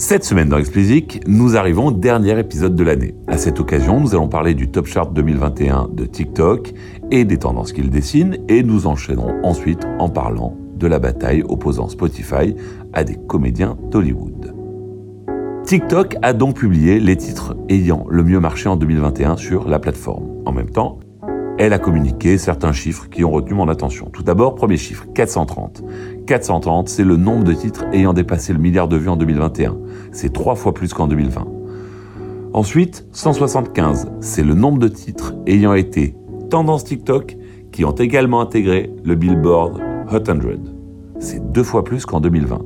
Cette semaine dans Explicit, nous arrivons au dernier épisode de l'année. À cette occasion, nous allons parler du Top Chart 2021 de TikTok et des tendances qu'il dessine et nous enchaînerons ensuite en parlant de la bataille opposant Spotify à des comédiens d'Hollywood. TikTok a donc publié les titres ayant le mieux marché en 2021 sur la plateforme. En même temps, elle a communiqué certains chiffres qui ont retenu mon attention. Tout d'abord, premier chiffre, 430. 430, c'est le nombre de titres ayant dépassé le milliard de vues en 2021. C'est trois fois plus qu'en 2020. Ensuite, 175, c'est le nombre de titres ayant été tendance TikTok qui ont également intégré le Billboard Hot 100. C'est deux fois plus qu'en 2020.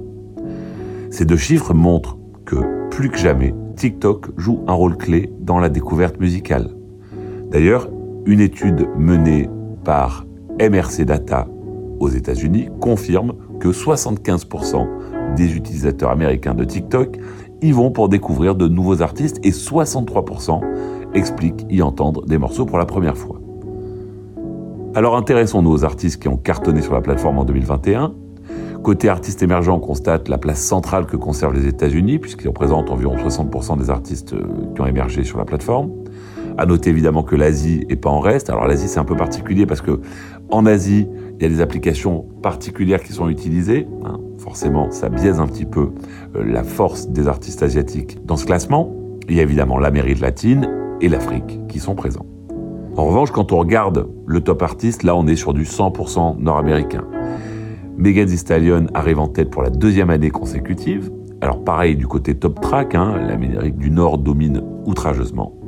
Ces deux chiffres montrent que, plus que jamais, TikTok joue un rôle clé dans la découverte musicale. D'ailleurs, une étude menée par MRC Data aux États-Unis confirme que 75% des utilisateurs américains de TikTok y vont pour découvrir de nouveaux artistes et 63% expliquent y entendre des morceaux pour la première fois. Alors intéressons-nous aux artistes qui ont cartonné sur la plateforme en 2021. Côté artistes émergents, on constate la place centrale que conservent les États-Unis, puisqu'ils représentent environ 60% des artistes euh, qui ont émergé sur la plateforme. À noter évidemment que l'Asie est pas en reste. Alors l'Asie c'est un peu particulier parce que en Asie il y a des applications particulières qui sont utilisées. Hein. Forcément, ça biaise un petit peu euh, la force des artistes asiatiques dans ce classement. Il y a évidemment l'Amérique latine et l'Afrique qui sont présents. En revanche, quand on regarde le top artiste, là on est sur du 100% nord-américain. Megan Thee Stallion arrive en tête pour la deuxième année consécutive. Alors pareil du côté top track, hein, l'Amérique du Nord domine outrageusement.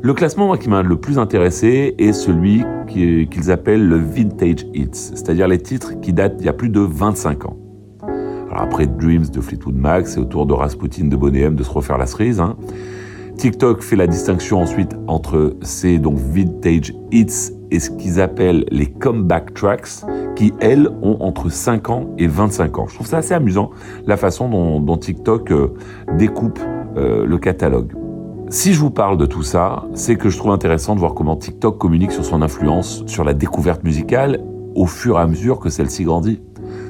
Le classement qui m'a le plus intéressé est celui qu'ils appellent le Vintage Hits, c'est-à-dire les titres qui datent d'il y a plus de 25 ans. Alors après Dreams de Fleetwood Mac, c'est au tour de Rasputin de Bonnet de se refaire la cerise. Hein. TikTok fait la distinction ensuite entre ces donc vintage hits et ce qu'ils appellent les comeback tracks, qui elles ont entre 5 ans et 25 ans. Je trouve ça assez amusant la façon dont, TikTok euh, découpe euh, le catalogue. Si je vous parle de tout ça, c'est que je trouve intéressant de voir comment TikTok communique sur son influence sur la découverte musicale au fur et à mesure que celle-ci grandit.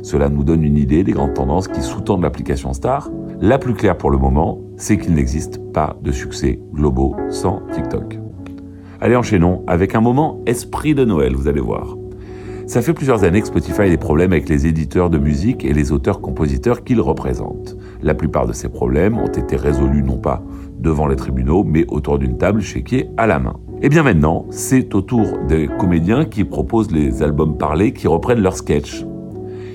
Cela nous donne une idée des grandes tendances qui sous-tendent l'application Star. La plus claire pour le moment, c'est qu'il n'existe pas de succès globaux sans TikTok. Allez, enchaînons avec un moment esprit de Noël, vous allez voir. Ça fait plusieurs années que Spotify a des problèmes avec les éditeurs de musique et les auteurs-compositeurs qu'ils représentent. La plupart de ces problèmes ont été résolus non pas devant les tribunaux, mais autour d'une table chéquier à la main. Et bien maintenant, c'est au tour des comédiens qui proposent les albums parlés qui reprennent leurs sketchs.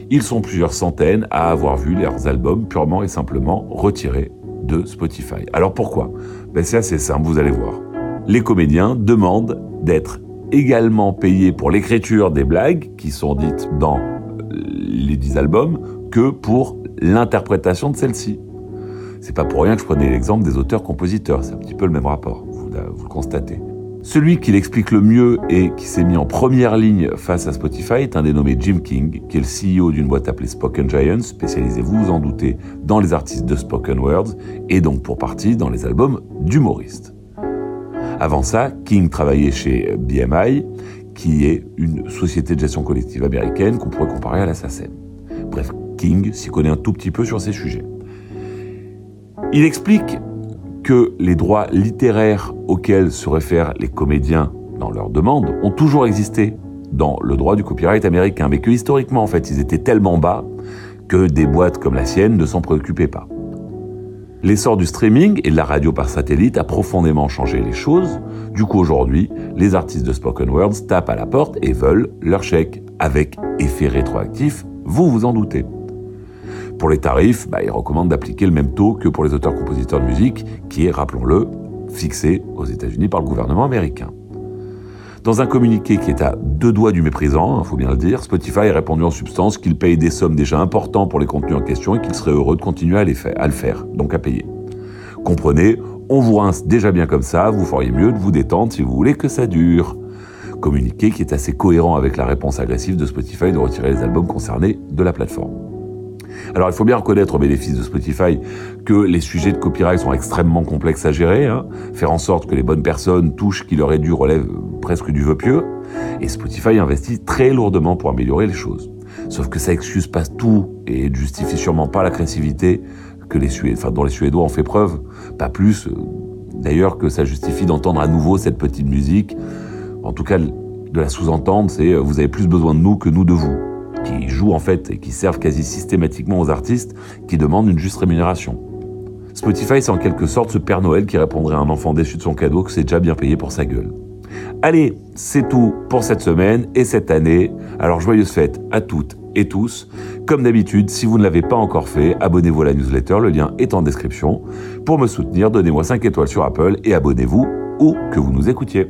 Ils sont plusieurs centaines à avoir vu leurs albums purement et simplement retirés de Spotify. Alors pourquoi? Ben C'est assez simple, vous allez voir. Les comédiens demandent d'être également payés pour l'écriture des blagues qui sont dites dans les dix albums que pour l'interprétation de celles-ci. C'est pas pour rien que je prenais l'exemple des auteurs-compositeurs, c'est un petit peu le même rapport, vous, le constatez. Celui qui l'explique le mieux et qui s'est mis en première ligne face à Spotify est un dénommé Jim King, qui est le CEO d'une boîte appelée Spoken Giants, spécialisée, vous vous en doutez, dans les artistes de spoken words et donc pour partie dans les albums d'humoristes. Avant ça, King travaillait chez BMI, qui est une société de gestion collective américaine qu'on pourrait comparer à la SACEM. Bref, King s'y connaît un tout petit peu sur ces sujets. Il explique que les droits littéraires auxquels se réfèrent les comédiens dans leurs demandes ont toujours existé dans le droit du copyright américain, mais que historiquement, en fait, ils étaient tellement bas que des boîtes comme la sienne ne s'en préoccupaient pas. L'essor du streaming et de la radio par satellite a profondément changé les choses. Du coup, aujourd'hui, les artistes de Spoken Words tapent à la porte et veulent leur chèque, avec effet rétroactif, vous vous en doutez. Pour les tarifs, bah, il recommande d'appliquer le même taux que pour les auteurs-compositeurs de musique, qui est, rappelons-le, fixé aux États-Unis par le gouvernement américain. Dans un communiqué qui est à deux doigts du méprisant, il hein, faut bien le dire, Spotify a répondu en substance qu'il paye des sommes déjà importantes pour les contenus en question et qu'il serait heureux de continuer à, les à le faire, donc à payer. Comprenez, on vous rince déjà bien comme ça, vous feriez mieux de vous détendre si vous voulez que ça dure. Communiqué qui est assez cohérent avec la réponse agressive de Spotify de retirer les albums concernés de la plateforme. Alors il faut bien reconnaître au bénéfice de Spotify que les sujets de copyright sont extrêmement complexes à gérer, hein. faire en sorte que les bonnes personnes touchent qui leur est dû relève presque du vœu pieux, et Spotify investit très lourdement pour améliorer les choses. Sauf que ça excuse pas tout et ne justifie sûrement pas l'agressivité que dont les Suédois ont fait preuve, pas plus euh, d'ailleurs que ça justifie d'entendre à nouveau cette petite musique. En tout cas, de la sous-entendre, c'est euh, vous avez plus besoin de nous que nous de vous, qui jouent en fait et qui servent quasi systématiquement aux artistes qui demandent une juste rémunération. Spotify, c'est en quelque sorte ce Père Noël qui répondrait à un enfant déçu de son cadeau que c'est déjà bien payé pour sa gueule. Allez, c'est tout pour cette semaine et cette année. Alors joyeuses fêtes à toutes et tous. Comme d'habitude, si vous ne l'avez pas encore fait, abonnez-vous à la newsletter, le lien est en description. Pour me soutenir, donnez-moi 5 étoiles sur Apple et abonnez-vous où que vous nous écoutiez.